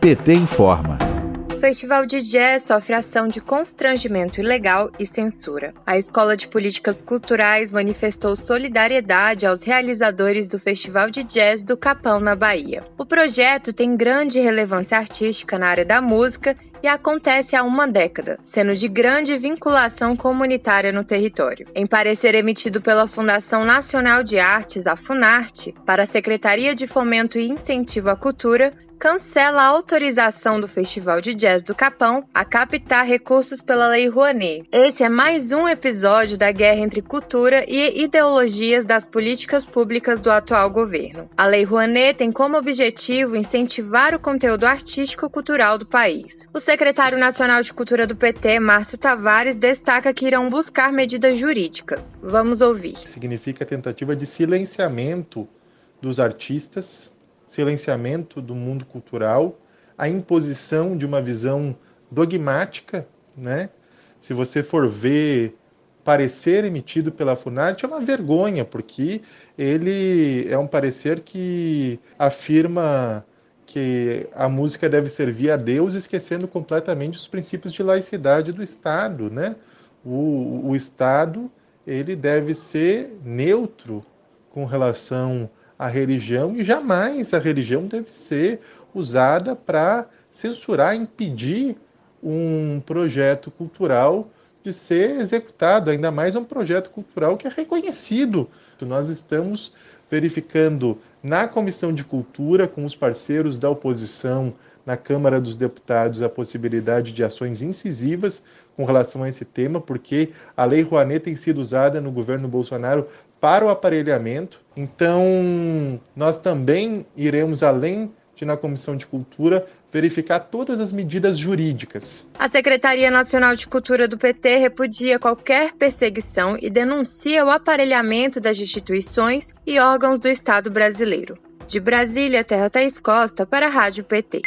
PT informa. Festival de Jazz sofre ação de constrangimento ilegal e censura. A Escola de Políticas Culturais manifestou solidariedade aos realizadores do Festival de Jazz do Capão, na Bahia. O projeto tem grande relevância artística na área da música e acontece há uma década, sendo de grande vinculação comunitária no território. Em parecer emitido pela Fundação Nacional de Artes, a Funarte, para a Secretaria de Fomento e Incentivo à Cultura, cancela a autorização do Festival de Jazz do Capão a captar recursos pela Lei Rouanet. Esse é mais um episódio da guerra entre cultura e ideologias das políticas públicas do atual governo. A Lei Rouanet tem como objetivo incentivar o conteúdo artístico-cultural do país. O secretário nacional de Cultura do PT, Márcio Tavares, destaca que irão buscar medidas jurídicas. Vamos ouvir. Significa tentativa de silenciamento dos artistas silenciamento do mundo cultural, a imposição de uma visão dogmática, né? Se você for ver parecer emitido pela Funarte é uma vergonha, porque ele é um parecer que afirma que a música deve servir a Deus, esquecendo completamente os princípios de laicidade do Estado, né? O, o Estado ele deve ser neutro com relação a religião e jamais a religião deve ser usada para censurar, impedir um projeto cultural de ser executado, ainda mais um projeto cultural que é reconhecido. Nós estamos verificando na Comissão de Cultura, com os parceiros da oposição na Câmara dos Deputados, a possibilidade de ações incisivas com relação a esse tema, porque a Lei Rouanet tem sido usada no governo Bolsonaro para o aparelhamento. Então, nós também iremos além de na Comissão de Cultura verificar todas as medidas jurídicas. A Secretaria Nacional de Cultura do PT repudia qualquer perseguição e denuncia o aparelhamento das instituições e órgãos do Estado brasileiro. De Brasília, Terra Thaís Costa para a Rádio PT.